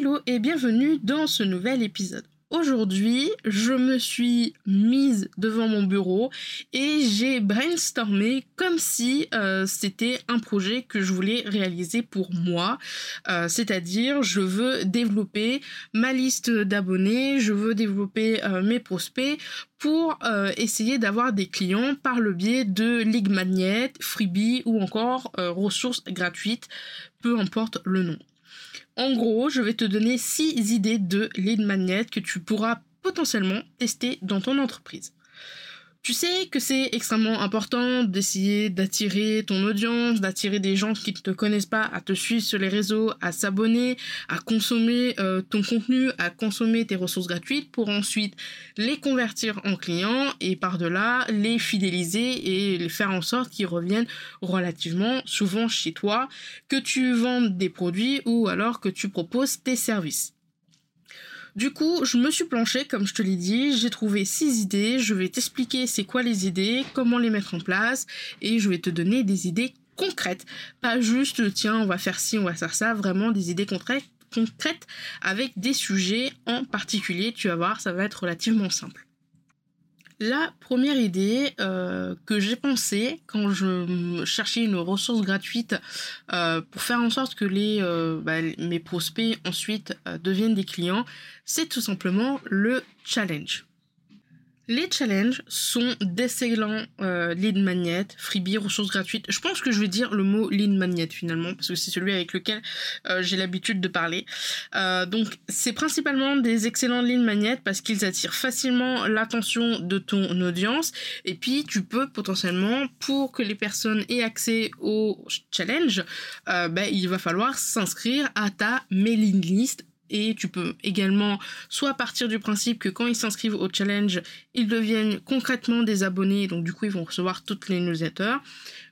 Hello et bienvenue dans ce nouvel épisode. Aujourd'hui, je me suis mise devant mon bureau et j'ai brainstormé comme si euh, c'était un projet que je voulais réaliser pour moi. Euh, c'est-à-dire, je veux développer ma liste d'abonnés, je veux développer euh, mes prospects pour essayer d'avoir des clients par le biais de Ligue Magnet, Freebie ou encore ressources gratuites, peu importe le nom. En gros, je vais te donner 6 idées de lead magnet que tu pourras potentiellement tester dans ton entreprise. Tu sais que c'est extrêmement important d'essayer d'attirer ton audience, d'attirer des gens qui ne te connaissent pas à te suivre sur les réseaux, à s'abonner, à consommer euh, ton contenu, à consommer tes ressources gratuites pour ensuite les convertir en clients et par-delà les fidéliser et faire en sorte qu'ils reviennent relativement souvent chez toi, que tu vendes des produits ou alors que tu proposes tes services. Du coup, je me suis planchée, comme je te l'ai dit, j'ai trouvé six idées, je vais t'expliquer c'est quoi les idées, comment les mettre en place, et je vais te donner des idées concrètes. Pas juste, tiens, on va faire ci, on va faire ça, vraiment des idées concrètes concrètes avec des sujets en particulier, tu vas voir, ça va être relativement simple. La première idée euh, que j'ai pensé quand je cherchais une ressource gratuite euh, pour faire en sorte que les, euh, bah, mes prospects ensuite deviennent des clients, c'est tout simplement le challenge. Les challenges sont d'excellents euh, lead magnets, freebie, ressources gratuites. Je pense que je vais dire le mot lead magnet finalement, parce que c'est celui avec lequel euh, j'ai l'habitude de parler. Euh, donc c'est principalement des excellents lead magnets parce qu'ils attirent facilement l'attention de ton audience. Et puis tu peux potentiellement, pour que les personnes aient accès au challenge, ben, il va falloir s'inscrire à ta mailing list et tu peux également soit partir du principe que quand ils s'inscrivent au challenge, ils deviennent concrètement des abonnés, donc du coup ils vont recevoir toutes les newsletters.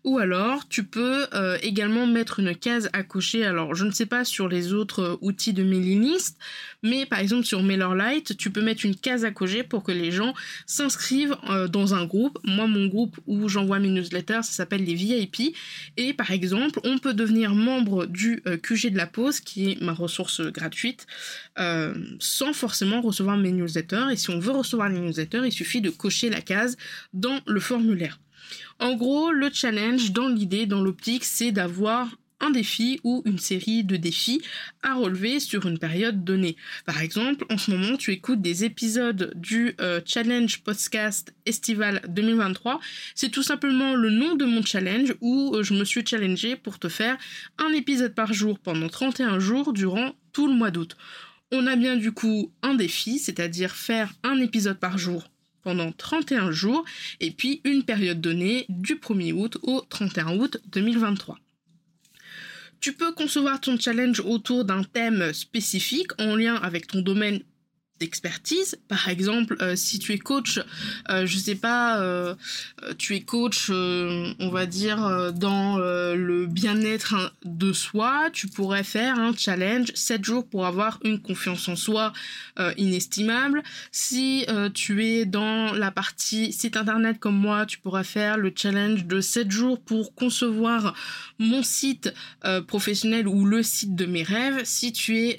Ou alors tu peux euh, également mettre une case à cocher. Alors je ne sais pas sur les autres euh, outils de mailing list, mais par exemple sur MailerLite, tu peux mettre une case à cocher pour que les gens s'inscrivent euh, dans un groupe. Moi mon groupe où j'envoie mes newsletters, ça s'appelle les VIP. Et par exemple, on peut devenir membre du QG de la pause, qui est ma ressource gratuite, sans forcément recevoir mes newsletters. Et si on veut recevoir les newsletters, il suffit de cocher la case dans le formulaire. En gros, le challenge dans l'idée, dans l'optique, c'est d'avoir un défi ou une série de défis à relever sur une période donnée. Par exemple, en ce moment, tu écoutes des épisodes du euh, Challenge Podcast Estival 2023. C'est tout simplement le nom de mon challenge où euh, je me suis challengé pour te faire un épisode par jour pendant 31 jours durant tout le mois d'août. On a bien du coup un défi, c'est-à-dire faire un épisode par jour pendant 31 jours et puis une période donnée du 1er août au 31 août 2023. Tu peux concevoir ton challenge autour d'un thème spécifique en lien avec ton domaine d'expertise. Par exemple, euh, si tu es coach, euh, je sais pas, euh, tu es coach, on va dire, dans le bien-être de soi, tu pourrais faire un challenge 7 jours pour avoir une confiance en soi inestimable. Si tu es dans la partie site internet comme moi, tu pourrais faire le challenge de 7 jours pour concevoir mon site professionnel ou le site de mes rêves. Si tu es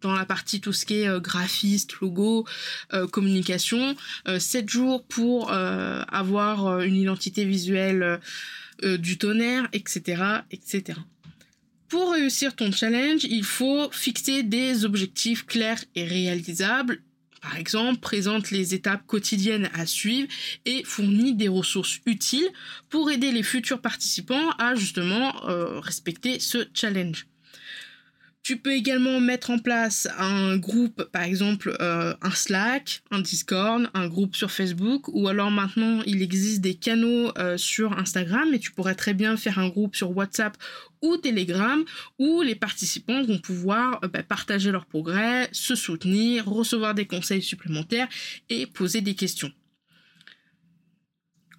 dans la partie tout ce qui est graphiste, logo, euh, communication, 7 euh, jours pour euh, avoir une identité visuelle du tonnerre, etc., etc. Pour réussir ton challenge, il faut fixer des objectifs clairs et réalisables par exemple, présente les étapes quotidiennes à suivre et fournit des ressources utiles pour aider les futurs participants à justement respecter ce challenge. Tu peux également mettre en place un groupe, par exemple euh, un Slack, un Discord, un groupe sur Facebook, ou alors maintenant il existe des canaux euh, sur Instagram et tu pourrais très bien faire un groupe sur WhatsApp ou Telegram où les participants vont pouvoir euh, bah, partager leurs progrès, se soutenir, recevoir des conseils supplémentaires et poser des questions.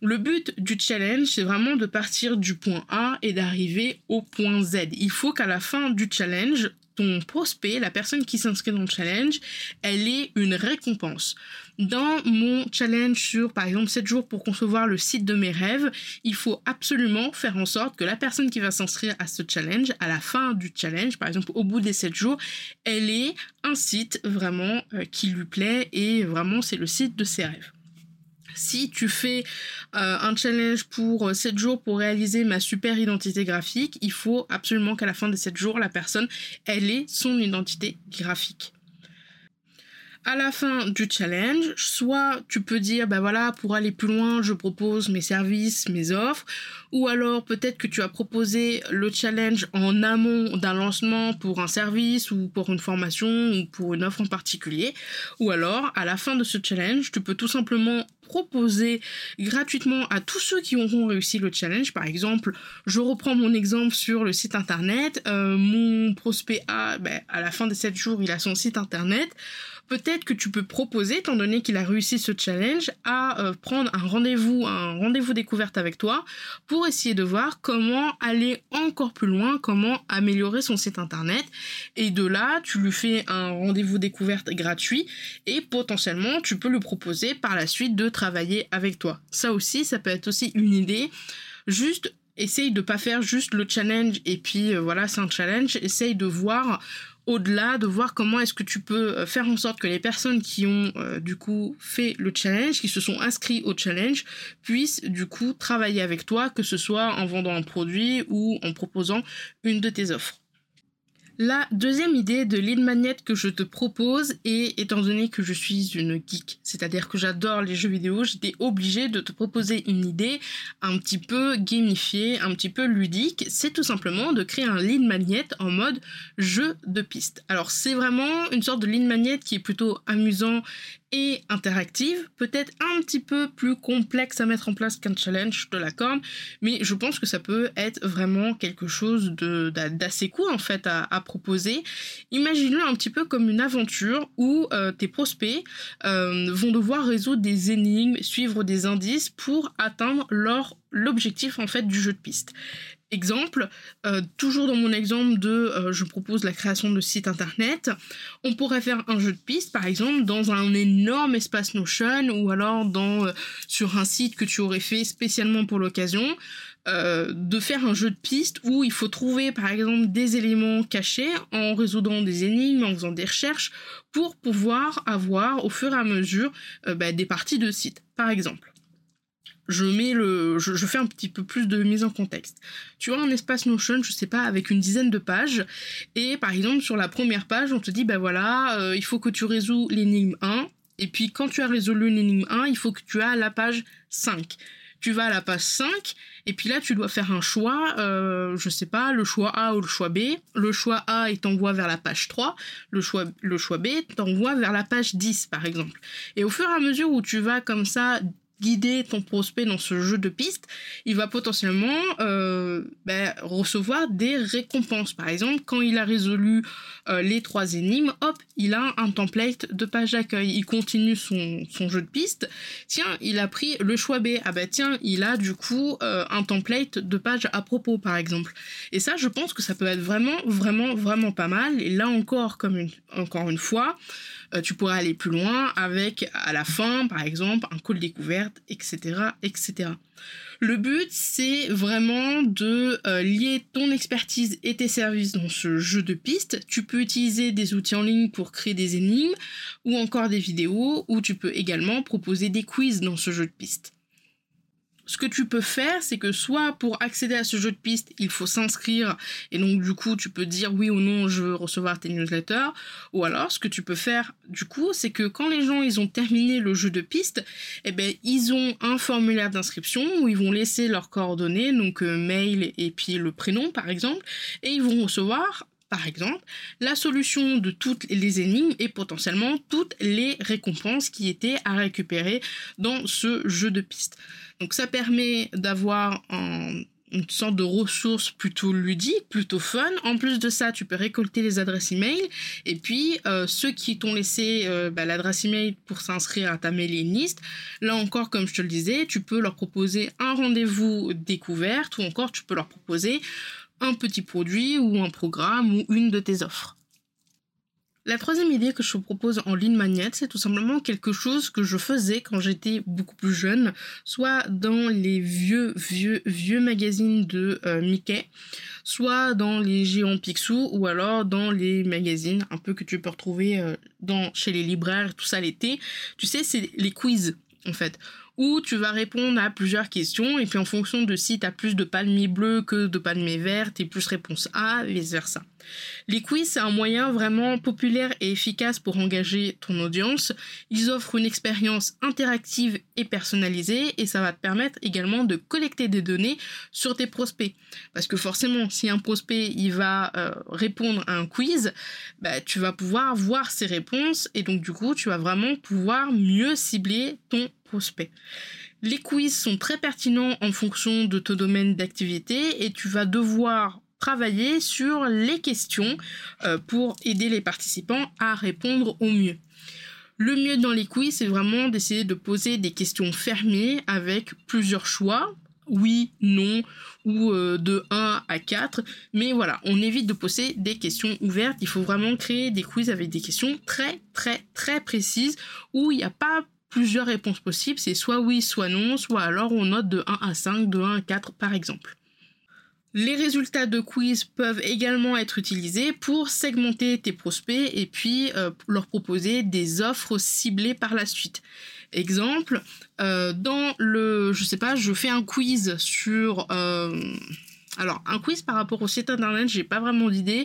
Le but du challenge, c'est vraiment de partir du point A et d'arriver au point Z. Il faut qu'à la fin du challenge, ton prospect, la personne qui s'inscrit dans le challenge, elle ait une récompense. Dans mon challenge sur, par exemple, 7 jours pour concevoir le site de mes rêves, il faut absolument faire en sorte que la personne qui va s'inscrire à ce challenge, à la fin du challenge, par exemple au bout des 7 jours, elle ait un site vraiment euh, qui lui plaît et vraiment c'est le site de ses rêves. Si tu fais euh, un challenge pour 7 euh, jours pour réaliser ma super identité graphique, il faut absolument qu'à la fin des 7 jours, la personne, elle ait son identité graphique à la fin du challenge, soit tu peux dire, ben voilà, pour aller plus loin, je propose mes services, mes offres, ou alors peut-être que tu as proposé le challenge en amont d'un lancement pour un service ou pour une formation ou pour une offre en particulier, ou alors à la fin de ce challenge, tu peux tout simplement proposer gratuitement à tous ceux qui auront réussi le challenge. Par exemple, je reprends mon exemple sur le site internet. Euh, mon prospect A, ben, à la fin des 7 jours, il a son site internet peut-être que tu peux proposer, étant donné qu'il a réussi ce challenge, à euh, prendre un rendez-vous, un rendez-vous découverte avec toi pour essayer de voir comment aller encore plus loin, comment améliorer son site internet. Et de là, tu lui fais un rendez-vous découverte gratuit et potentiellement, tu peux lui proposer par la suite de travailler avec toi. Ça aussi, ça peut être aussi une idée. Juste essaye de pas faire juste le challenge et puis euh, voilà c'est un challenge essaye de voir au-delà de voir comment est-ce que tu peux euh, faire en sorte que les personnes qui ont euh, du coup fait le challenge, qui se sont inscrits au challenge, puissent du coup travailler avec toi, que ce soit en vendant un produit ou en proposant une de tes offres. La deuxième idée de lead magnet que je te propose, et étant donné que je suis une geek, c'est-à-dire que j'adore les jeux vidéo, j'étais obligée de te proposer une idée un petit peu gamifiée, un petit peu ludique, c'est tout simplement de créer un lead magnet en mode jeu de piste. Alors c'est vraiment une sorte de lead magnet qui est plutôt amusant interactive, peut-être un petit peu plus complexe à mettre en place qu'un challenge, de la corne, mais je pense que ça peut être vraiment quelque chose d'assez cool en fait à, proposer. Imagine-le un petit peu comme une aventure où euh, tes prospects euh, vont devoir résoudre des énigmes, suivre des indices pour atteindre leur l'objectif en fait du jeu de piste. Exemple, euh, toujours dans mon exemple de euh, je propose la création de site internet, on pourrait faire un jeu de piste par exemple dans un énorme espace Notion ou alors dans, euh, sur un site que tu aurais fait spécialement pour l'occasion. de faire un jeu de piste où il faut trouver par exemple des éléments cachés en résoudant des énigmes, en faisant des recherches pour pouvoir avoir au fur et à mesure bah, des parties de site par exemple je mets le, je, fais un petit peu plus de mise en contexte. Tu as un espace Notion, je sais pas, avec une dizaine de pages, et par exemple sur la première page, on te dit ben voilà, euh, il faut que tu résous l'énigme 1, et puis quand tu as résolu l'énigme 1, il faut que tu as la page 5. Tu vas à la page 5, et puis là tu dois faire un choix, euh, je sais pas, le choix A ou le choix B. Le choix A il t'envoie vers la page 3, le choix, le choix B t'envoie vers la page 10 par exemple. Et au fur et à mesure où tu vas comme ça guider ton prospect dans ce jeu de piste, il va potentiellement euh, ben, recevoir des récompenses. Par exemple, quand il a résolu euh, les trois énigmes, hop, il a un template de page d'accueil. Il continue son, jeu de piste. Tiens, il a pris le choix B. Ah ben tiens, il a du coup euh, un template de page à propos, par exemple. Et ça, je pense que ça peut être vraiment, vraiment, vraiment pas mal. Et là encore, comme une, encore une fois, tu pourrais aller plus loin avec à la fin, par exemple, un call etc., etc. Le but, c'est vraiment de euh, lier ton expertise et tes services dans ce jeu de pistes. Tu peux utiliser des outils en ligne pour créer des énigmes ou encore des vidéos, ou tu peux également proposer des quiz dans ce jeu de pistes. Ce que tu peux faire, c'est que soit pour accéder à ce jeu de piste, il faut s'inscrire et donc du coup tu peux dire oui ou non je veux recevoir tes newsletters. Ou alors ce que tu peux faire du coup, c'est que quand les gens ils ont terminé le jeu de piste, eh ben ils ont un formulaire d'inscription où ils vont laisser leurs coordonnées, donc euh, mail et puis le prénom par exemple, et ils vont recevoir par exemple, la solution de toutes les énigmes et potentiellement toutes les récompenses qui étaient à récupérer dans ce jeu de piste. Donc ça permet d'avoir une sorte de ressource plutôt ludique, plutôt fun. En plus de ça, tu peux récolter les adresses email. Et puis, euh, ceux qui t'ont laissé euh, bah, l'adresse email pour s'inscrire à ta mailing list, là encore, comme je te le disais, tu peux leur proposer un rendez-vous découverte ou encore tu peux leur proposer un petit produit ou un programme ou une de tes offres. La troisième idée que je propose en ligne magnet, c'est tout simplement quelque chose que je faisais quand j'étais beaucoup plus jeune, soit dans les vieux, vieux, vieux magazines de euh, Mickey, soit dans les géants Picsou, ou alors dans les magazines un peu que tu peux retrouver euh, dans, chez les libraires, tout ça l'été. Tu sais, c'est les quiz, en fait où tu vas répondre à plusieurs questions et puis en fonction de si tu as plus de palmiers bleus que de palmiers verts, et plus réponse A, vice versa. Les quiz, c'est un moyen vraiment populaire et efficace pour engager ton audience. Ils offrent une expérience interactive et personnalisée et ça va te permettre également de collecter des données sur tes prospects. Parce que forcément, si un prospect il va euh, répondre à un quiz, bah, tu vas pouvoir voir ses réponses et donc du coup, tu vas vraiment pouvoir mieux cibler ton prospect. Les quiz sont très pertinents en fonction de ton domaine d'activité et tu vas devoir travailler sur les questions euh, pour aider les participants à répondre au mieux. Le mieux dans les quiz, c'est vraiment d'essayer de poser des questions fermées avec plusieurs choix. Oui, non, ou euh, de 1 à 4. Mais voilà, on évite de poser des questions ouvertes. Il faut vraiment créer des quiz avec des questions très, très, très précises où il n'y a pas plusieurs réponses possibles. C'est soit oui, soit non, soit alors on note de 1 à 5, de 1 à 4 par exemple. Les résultats de quiz peuvent également être utilisés pour segmenter tes prospects et puis euh, leur proposer des offres ciblées par la suite. Exemple, euh, dans le, je sais pas, je fais un quiz sur, euh, alors un quiz par rapport au site internet, j'ai pas vraiment d'idée,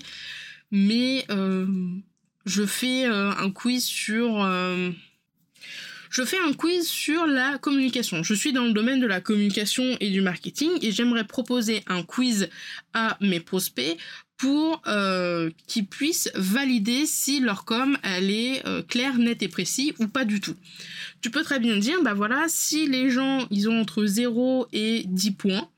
mais je fais un quiz sur je fais un quiz sur la communication. Je suis dans le domaine de la communication et du marketing et j'aimerais proposer un quiz à mes prospects pour euh, qu'ils puissent valider si leur com elle est euh, claire, nette et précis ou pas du tout. Tu peux très bien dire, bah voilà, si les gens ils ont entre 0 et 10 points,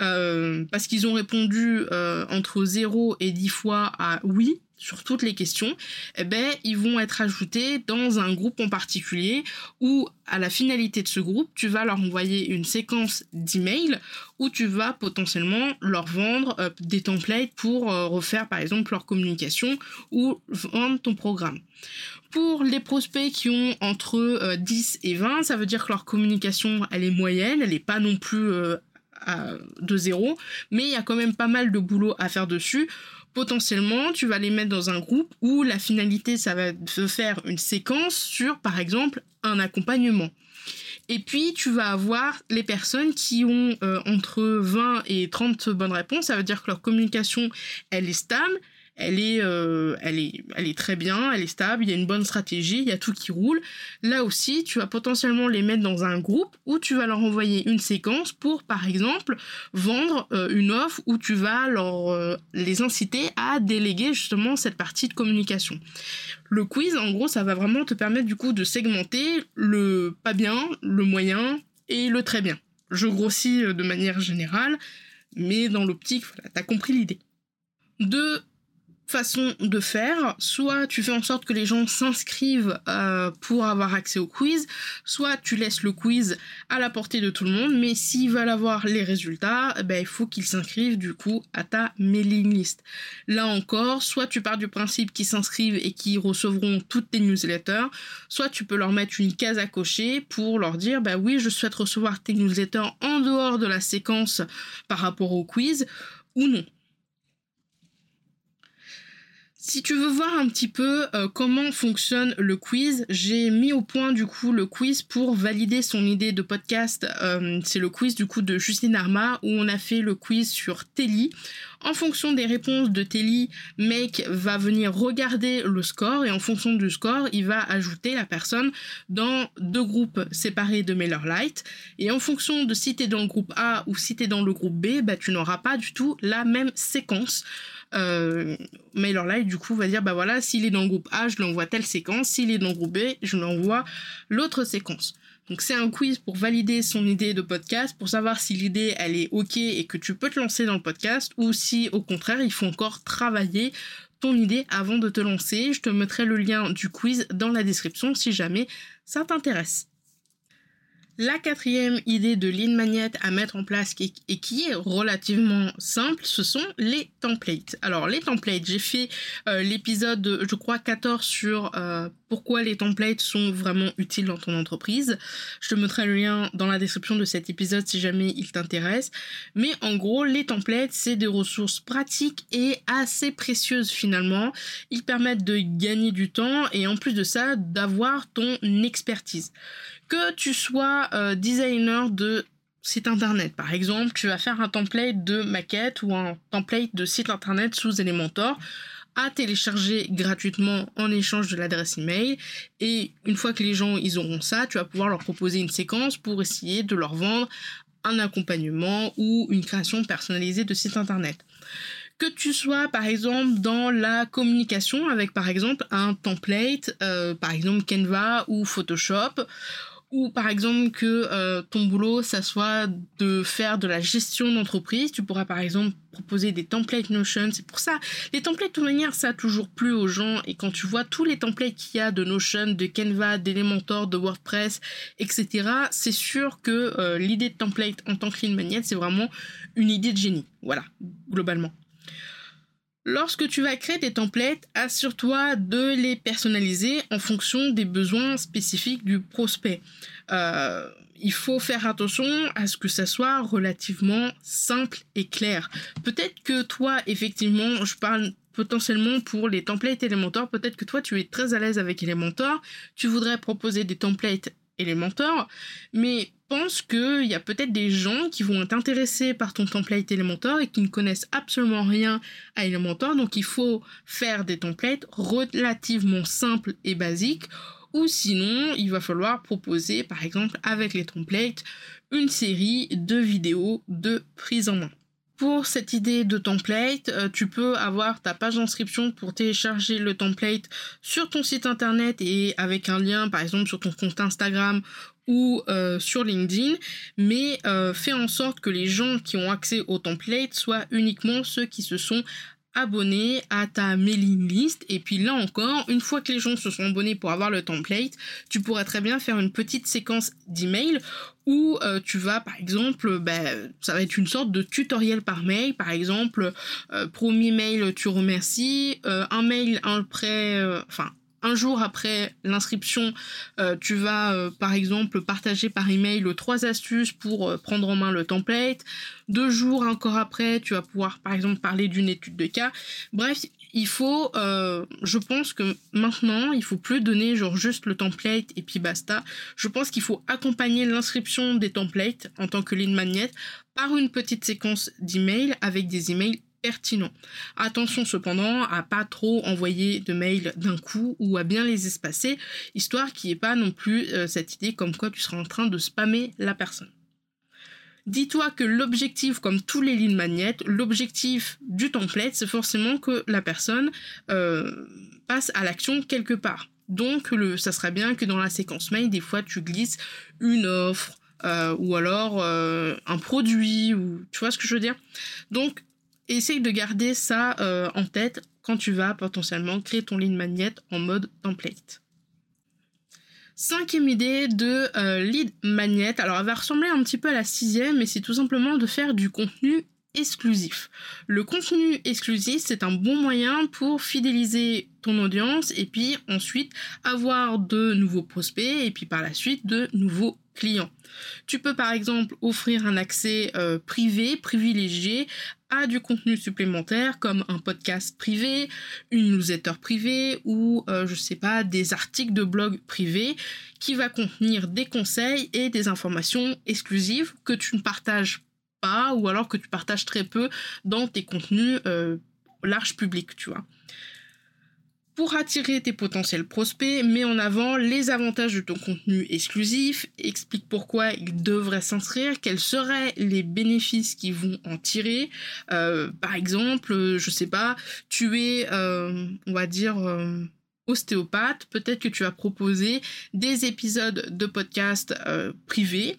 euh, parce qu'ils ont répondu entre 0 et 10 fois à oui, sur toutes les questions, eh ben, ils vont être ajoutés dans un groupe en particulier où, à la finalité de ce groupe, tu vas leur envoyer une séquence d'emails où tu vas potentiellement leur vendre euh, des templates pour euh, refaire, par exemple, leur communication ou vendre ton programme. Pour les prospects qui ont entre 10 euh, et 20, ça veut dire que leur communication, elle est moyenne, elle n'est pas non plus de zéro, mais il y a quand même pas mal de boulot à faire dessus potentiellement, tu vas les mettre dans un groupe où la finalité, ça va te faire une séquence sur, par exemple, un accompagnement. Et puis, tu vas avoir les personnes qui ont euh, entre 20 et 30 bonnes réponses. Ça veut dire que leur communication, elle est stable, elle est, euh, elle est, elle est très bien, elle est stable, il y a une bonne stratégie, il y a tout qui roule. Là aussi, tu vas potentiellement les mettre dans un groupe où tu vas leur envoyer une séquence pour, par exemple, vendre euh, une offre où tu vas leur euh, les inciter à déléguer justement cette partie de communication. Le quiz, en gros, ça va vraiment te permettre du coup de segmenter le pas bien, le moyen et le très bien. Je grossis de manière générale, mais dans l'optique, voilà, t'as compris l'idée. De façon de faire. Soit tu fais en sorte que les gens s'inscrivent euh, pour avoir accès au quiz, soit tu laisses le quiz à la portée de tout le monde, mais s'ils veulent avoir les résultats, eh ben, il faut qu'ils s'inscrivent du coup à ta mailing list. Là encore, soit tu pars du principe qu'ils s'inscrivent et qu'ils recevront toutes tes newsletters, soit tu peux leur mettre une case à cocher pour leur dire bah oui, je souhaite recevoir tes newsletters en dehors de la séquence par rapport au quiz ou non. Si tu veux voir un petit peu euh, comment fonctionne le quiz, j'ai mis au point du coup le quiz pour valider son idée de podcast. Euh, c'est le quiz du coup de Justine Arma où on a fait le quiz sur Telly. En fonction des réponses de Telly, Make va venir regarder le score et en fonction du score, il va ajouter la personne dans deux groupes séparés de MailerLite. Et en fonction de si tu es dans le groupe A ou si tu es dans le groupe B, bah, tu n'auras pas du tout la même séquence. Euh, MailerLite du coup va dire bah voilà s'il est dans le groupe A je lui envoie telle séquence. S'il est dans le groupe B je lui envoie l'autre séquence donc c'est un quiz pour valider son idée de podcast pour savoir si l'idée elle est ok et que tu peux te lancer dans le podcast ou si au contraire il faut encore travailler ton idée avant de te lancer je te mettrai le lien du quiz dans la description si jamais ça t'intéresse la quatrième idée de Lean Magnet à mettre en place et qui est relativement simple, ce sont les templates. Alors les templates, j'ai fait euh, l'épisode, je crois, 14 sur euh, pourquoi les templates sont vraiment utiles dans ton entreprise. Je te mettrai le lien dans la description de cet épisode si jamais il t'intéresse. Mais en gros, les templates, c'est des ressources pratiques et assez précieuses finalement. Ils permettent de gagner du temps et en plus de ça, d'avoir ton expertise. Que tu sois euh, designer de site internet. Par exemple, tu vas faire un template de maquette ou un template de site internet sous Elementor à télécharger gratuitement en échange de l'adresse email. Et une fois que les gens ils auront ça, tu vas pouvoir leur proposer une séquence pour essayer de leur vendre un accompagnement ou une création personnalisée de site internet que tu sois par exemple dans la communication avec par exemple un template, euh, par exemple Canva ou Photoshop, ou par exemple que euh, ton boulot ça soit de faire de la gestion d'entreprise, tu pourras par exemple proposer des templates Notion. C'est pour ça, les templates de toute manière ça a toujours plu aux gens et quand tu vois tous les templates qu'il y a de Notion, de Canva, d'Elementor, de WordPress, etc. C'est sûr que euh, l'idée de template en tant que ligne magnet c'est vraiment une idée de génie. Voilà, globalement. Lorsque tu vas créer des templates, assure-toi de les personnaliser en fonction des besoins spécifiques du prospect. Euh, il faut faire attention à ce que ça soit relativement simple et clair. Peut-être que toi, effectivement, je parle potentiellement pour les templates Elementor, peut-être que toi tu es très à l'aise avec Elementor, tu voudrais proposer des templates Elementor, mais pense qu'il y a peut-être des gens qui vont être intéressés par ton template Elementor et qui ne connaissent absolument rien à Elementor, donc il faut faire des templates relativement simples et basiques, ou sinon il va falloir proposer par exemple avec les templates une série de vidéos de prise en main. Pour cette idée de template, euh, tu peux avoir ta page d'inscription pour télécharger le template sur ton site internet et avec un lien par exemple sur ton compte Instagram ou euh, sur LinkedIn, mais euh, fais en sorte que les gens qui ont accès au template soient uniquement ceux qui se sont abonnés à ta mailing list. Et puis là encore, une fois que les gens se sont abonnés pour avoir le template, tu pourrais très bien faire une petite séquence d'emails où euh, tu vas par exemple, ben, ça va être une sorte de tutoriel par mail, par exemple, euh, premier mail tu remercies, euh, un mail après, enfin un jour après l'inscription, euh, tu vas euh, par exemple partager par email trois astuces pour euh, prendre en main le template. Deux jours encore après, tu vas pouvoir par exemple parler d'une étude de cas. Bref, il faut, je pense que maintenant, il faut plus donner genre juste le template et puis basta. Je pense qu'il faut accompagner l'inscription des templates en tant que lead magnet par une petite séquence d'emails avec des emails Attention cependant à pas trop envoyer de mails d'un coup ou à bien les espacer, histoire qu'il n'y ait pas non plus euh, cette idée comme quoi tu seras en train de spammer la personne. Dis-toi que l'objectif, comme tous les lignes magnettes, l'objectif du template, c'est forcément que la personne euh, passe à l'action quelque part. Donc, le, ça serait bien que dans la séquence mail, des fois, tu glisses une offre, euh, ou alors un produit ou tu vois ce que je veux dire? Donc essaye de garder ça euh, en tête quand tu vas potentiellement créer ton ligne magnet en mode template. Cinquième idée de euh, lead magnet. Alors, elle va ressembler un petit peu à la sixième, mais c'est tout simplement de faire du contenu exclusif. Le contenu exclusif, c'est un bon moyen pour fidéliser ton audience et puis ensuite avoir de nouveaux prospects et puis par la suite de nouveaux clients. Tu peux par exemple offrir un accès euh, privé, privilégié du contenu supplémentaire comme un podcast privé, une newsletter privée ou euh, je sais pas des articles de blog privés qui va contenir des conseils et des informations exclusives que tu ne partages pas ou alors que tu partages très peu dans tes contenus euh, large public, tu vois. Pour attirer tes potentiels prospects, mets en avant les avantages de ton contenu exclusif, explique pourquoi ils devraient s'inscrire, quels seraient les bénéfices qu'ils vont en tirer. Euh, par exemple, je sais pas, tu es, euh, on va dire, euh, ostéopathe, peut-être que tu vas proposer des épisodes de podcast euh, privés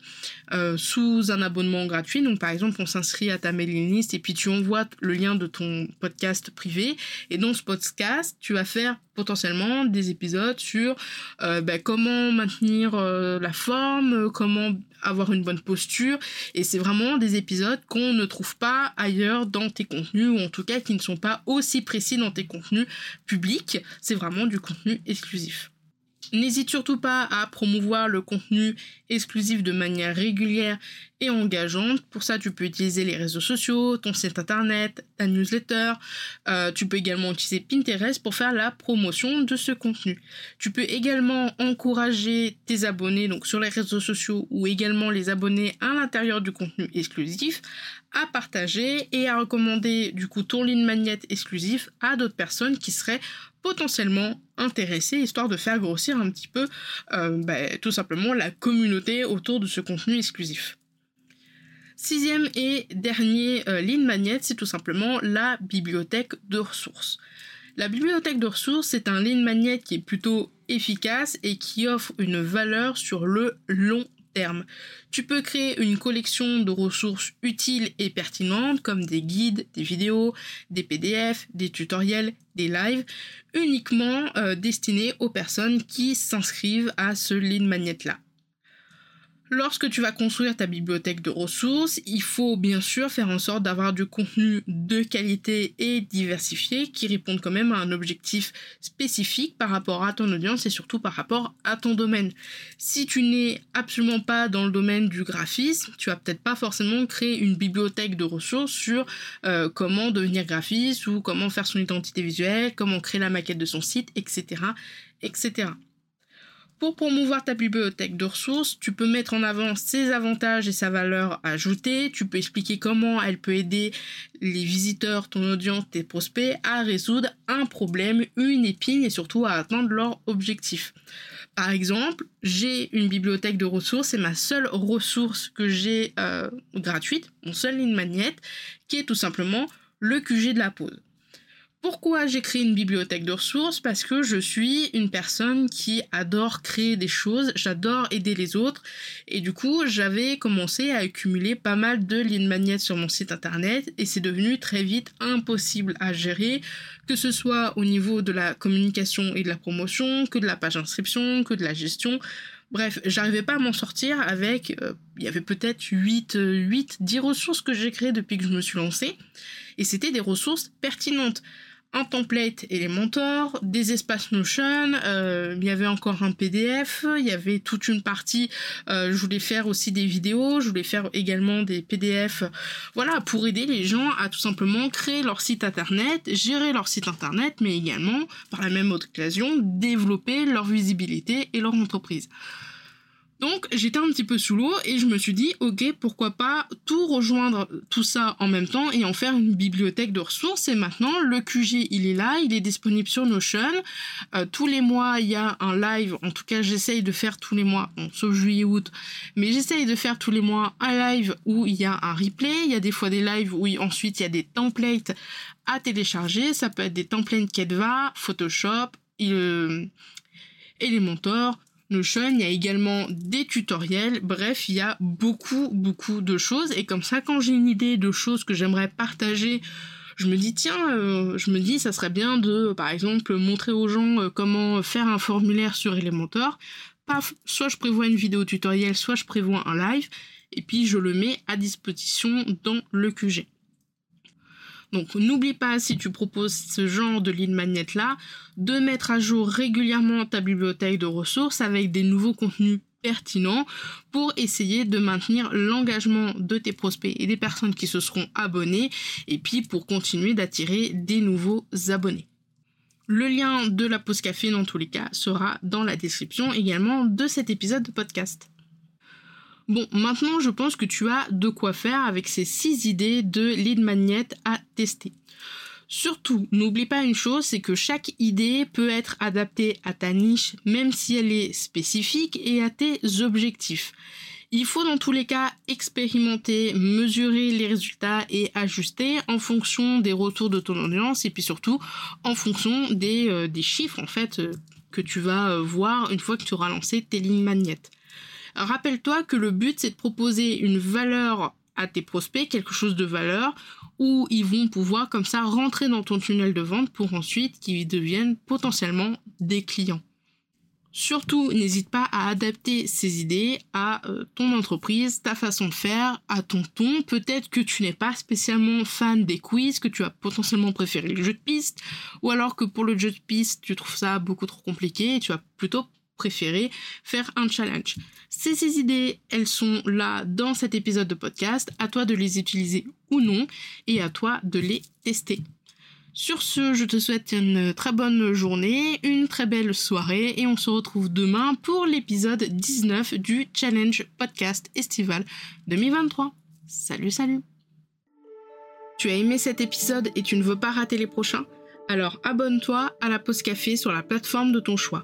euh, sous un abonnement gratuit. Donc par exemple, on s'inscrit à ta mailing list et puis tu envoies le lien de ton podcast privé. Et dans ce podcast, tu vas faire potentiellement des épisodes sur euh, ben, comment maintenir la forme, comment avoir une bonne posture. Et c'est vraiment des épisodes qu'on ne trouve pas ailleurs dans tes contenus, ou en tout cas qui ne sont pas aussi précis dans tes contenus publics. C'est vraiment du contenu exclusif. N'hésite surtout pas à promouvoir le contenu exclusif de manière régulière et engageante. Pour ça, tu peux utiliser les réseaux sociaux, ton site internet, ta newsletter. Euh, tu peux également utiliser Pinterest pour faire la promotion de ce contenu. Tu peux également encourager tes abonnés sur les réseaux sociaux ou également les abonnés à l'intérieur du contenu exclusif à partager et à recommander du coup ton ligne magnet exclusif à d'autres personnes qui seraient potentiellement intéressées histoire de faire grossir un petit peu euh, bah, tout simplement la communauté autour de ce contenu exclusif. Sixième et dernier euh, ligne magnet, c'est tout simplement la bibliothèque de ressources. La bibliothèque de ressources, c'est un ligne magnet qui est plutôt efficace et qui offre une valeur sur le long tu peux créer une collection de ressources utiles et pertinentes comme des guides, des vidéos, des PDF, des tutoriels, des lives, uniquement euh, destinés aux personnes qui s'inscrivent à ce lead magnet là. Lorsque tu vas construire ta bibliothèque de ressources, il faut bien sûr faire en sorte d'avoir du contenu de qualité et diversifié qui répondent quand même à un objectif spécifique par rapport à ton audience et surtout par rapport à ton domaine. Si tu n'es absolument pas dans le domaine du graphisme, tu vas peut-être pas forcément créer une bibliothèque de ressources sur euh, comment devenir graphiste ou comment faire son identité visuelle, comment créer la maquette de son site, etc., etc. Pour promouvoir ta bibliothèque de ressources, tu peux mettre en avant ses avantages et sa valeur ajoutée. Tu peux expliquer comment elle peut aider les visiteurs, ton audience, tes prospects à résoudre un problème, une épine et surtout à atteindre leur objectif. Par exemple, j'ai une bibliothèque de ressources, c'est ma seule ressource que j'ai euh, gratuite, mon seul ligne magnète, qui est tout simplement le QG de la pause. Pourquoi j'ai créé une bibliothèque de ressources? Parce que je suis une personne qui adore créer des choses, j'adore aider les autres et du coup j'avais commencé à accumuler pas mal de lignes magnètes sur mon site internet et c'est devenu très vite impossible à gérer, que ce soit au niveau de la communication et de la promotion, que de la page d'inscription, que de la gestion. Bref, j'arrivais pas à m'en sortir avec, euh, il y avait peut-être 8, 8, 10 ressources que j'ai créées depuis que je me suis lancée. Et c'était des ressources pertinentes un template Elementor, des espaces Notion, euh, il y avait encore un PDF, il y avait toute une partie, euh, je voulais faire aussi des vidéos, je voulais faire également des PDF, voilà, pour aider les gens à tout simplement créer leur site internet, gérer leur site internet, mais également, par la même occasion, développer leur visibilité et leur entreprise. Donc j'étais un petit peu sous l'eau et je me suis dit ok pourquoi pas tout rejoindre tout ça en même temps et en faire une bibliothèque de ressources. Et maintenant le QG il est là, il est disponible sur Notion. Euh, tous les mois il y a un live, en tout cas j'essaye de faire tous les mois, sauf juillet août, mais j'essaye de faire tous les mois un live où il y a un replay, il y a des fois des lives où ensuite il y a des templates à télécharger, ça peut être des templates Canva, Photoshop, euh, Elementor, Notion, il y a également des tutoriels, bref, il y a beaucoup, beaucoup de choses. Et comme ça, quand j'ai une idée de choses que j'aimerais partager, je me dis, tiens, euh, je me dis, ça serait bien de, par exemple, montrer aux gens euh, comment faire un formulaire sur Elementor. Paf, soit je prévois une vidéo tutoriel, soit je prévois un live, et puis je le mets à disposition dans le QG. Donc n'oublie pas, si tu proposes ce genre de ligne magnète là, de mettre à jour régulièrement ta bibliothèque de ressources avec des nouveaux contenus pertinent pour essayer de maintenir l'engagement de tes prospects et des personnes qui se seront abonnés et puis pour continuer d'attirer des nouveaux abonnés. Le lien de la pause café dans tous les cas sera dans la description également de cet épisode de podcast. Bon, maintenant je pense que tu as de quoi faire avec ces 6 idées de lead magnet à tester. Surtout, n'oublie pas une chose, c'est que chaque idée peut être adaptée à ta niche, même si elle est spécifique, et à tes objectifs. Il faut dans tous les cas expérimenter, mesurer les résultats et ajuster en fonction des retours de ton audience et puis surtout en fonction des, euh, chiffres en fait euh, que tu vas euh, voir une fois que tu auras lancé tes lignes magnettes. Rappelle-toi que le but c'est de proposer une valeur à tes prospects, quelque chose de valeur, où ils vont pouvoir comme ça rentrer dans ton tunnel de vente pour ensuite qu'ils deviennent potentiellement des clients. Surtout, n'hésite pas à adapter ces idées à euh, ton entreprise, ta façon de faire, à ton ton. Peut-être que tu n'es pas spécialement fan des quiz, que tu as potentiellement préféré le jeu de piste, ou alors que pour le jeu de piste, tu trouves ça beaucoup trop compliqué et tu as plutôt préféré faire un challenge. Ces, ces idées, elles sont là dans cet épisode de podcast. À toi de les utiliser ou non et à toi de les tester. Sur ce, je te souhaite une très bonne journée, une très belle soirée et on se retrouve demain pour l'épisode 19 du Challenge Podcast Estival 2023. Salut, salut Tu as aimé cet épisode et tu ne veux pas rater les prochains? Alors abonne-toi à la pause café sur la plateforme de ton choix.